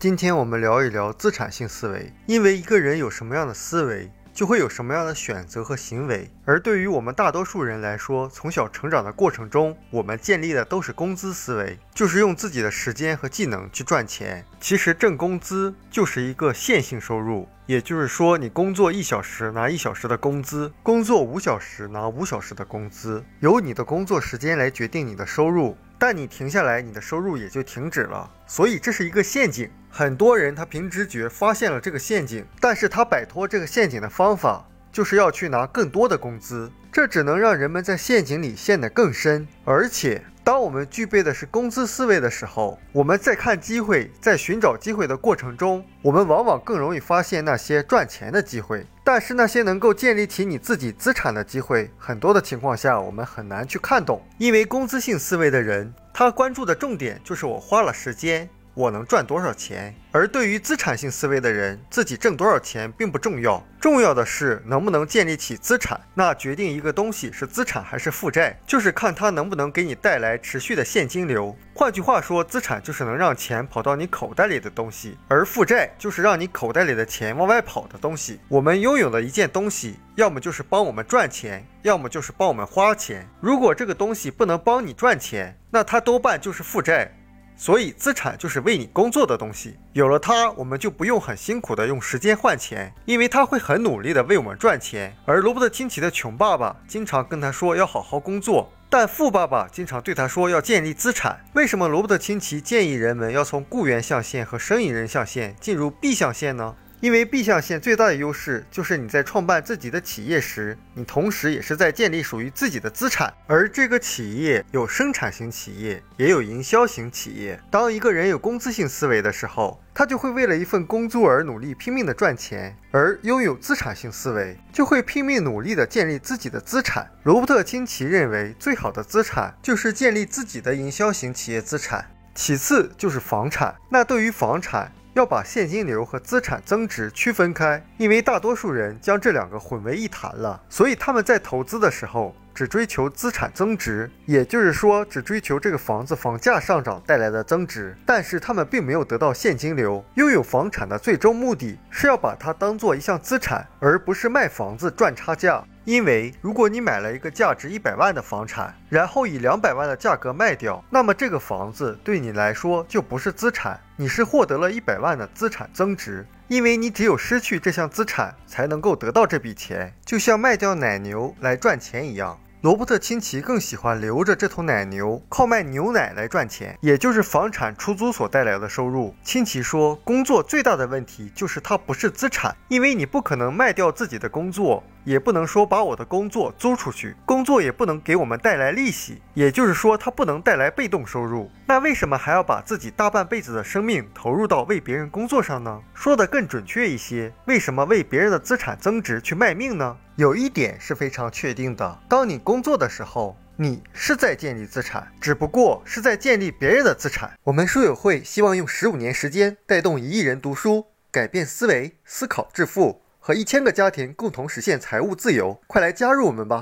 今天我们聊一聊资产性思维，因为一个人有什么样的思维。就会有什么样的选择和行为。而对于我们大多数人来说，从小成长的过程中，我们建立的都是工资思维，就是用自己的时间和技能去赚钱。其实挣工资就是一个线性收入，也就是说，你工作一小时拿一小时的工资，工作五小时拿五小时的工资，由你的工作时间来决定你的收入。但你停下来，你的收入也就停止了。所以这是一个陷阱。很多人他凭直觉发现了这个陷阱，但是他摆脱这个陷阱的方法就是要去拿更多的工资，这只能让人们在陷阱里陷得更深。而且，当我们具备的是工资思维的时候，我们在看机会、在寻找机会的过程中，我们往往更容易发现那些赚钱的机会。但是那些能够建立起你自己资产的机会，很多的情况下我们很难去看懂，因为工资性思维的人，他关注的重点就是我花了时间。我能赚多少钱？而对于资产性思维的人，自己挣多少钱并不重要，重要的是能不能建立起资产。那决定一个东西是资产还是负债，就是看它能不能给你带来持续的现金流。换句话说，资产就是能让钱跑到你口袋里的东西，而负债就是让你口袋里的钱往外跑的东西。我们拥有的一件东西，要么就是帮我们赚钱，要么就是帮我们花钱。如果这个东西不能帮你赚钱，那它多半就是负债。所以，资产就是为你工作的东西。有了它，我们就不用很辛苦的用时间换钱，因为它会很努力的为我们赚钱。而罗伯特清崎的穷爸爸经常跟他说要好好工作，但富爸爸经常对他说要建立资产。为什么罗伯特清崎建议人们要从雇员象限和生意人象限进入 B 象限呢？因为 B 象限最大的优势就是你在创办自己的企业时，你同时也是在建立属于自己的资产。而这个企业有生产型企业，也有营销型企业。当一个人有工资性思维的时候，他就会为了一份工作而努力拼命的赚钱；而拥有资产性思维，就会拼命努力的建立自己的资产。罗伯特清崎认为，最好的资产就是建立自己的营销型企业资产，其次就是房产。那对于房产，要把现金流和资产增值区分开，因为大多数人将这两个混为一谈了，所以他们在投资的时候只追求资产增值，也就是说，只追求这个房子房价上涨带来的增值，但是他们并没有得到现金流。拥有房产的最终目的是要把它当做一项资产，而不是卖房子赚差价。因为如果你买了一个价值一百万的房产，然后以两百万的价格卖掉，那么这个房子对你来说就不是资产，你是获得了一百万的资产增值。因为你只有失去这项资产，才能够得到这笔钱，就像卖掉奶牛来赚钱一样。罗伯特清崎更喜欢留着这头奶牛，靠卖牛奶来赚钱，也就是房产出租所带来的收入。清崎说，工作最大的问题就是它不是资产，因为你不可能卖掉自己的工作，也不能说把我的工作租出去，工作也不能给我们带来利息，也就是说它不能带来被动收入。那为什么还要把自己大半辈子的生命投入到为别人工作上呢？说的更准确一些，为什么为别人的资产增值去卖命呢？有一点是非常确定的：当你工作的时候，你是在建立资产，只不过是在建立别人的资产。我们书友会希望用十五年时间带动一亿人读书，改变思维，思考致富，和一千个家庭共同实现财务自由。快来加入我们吧！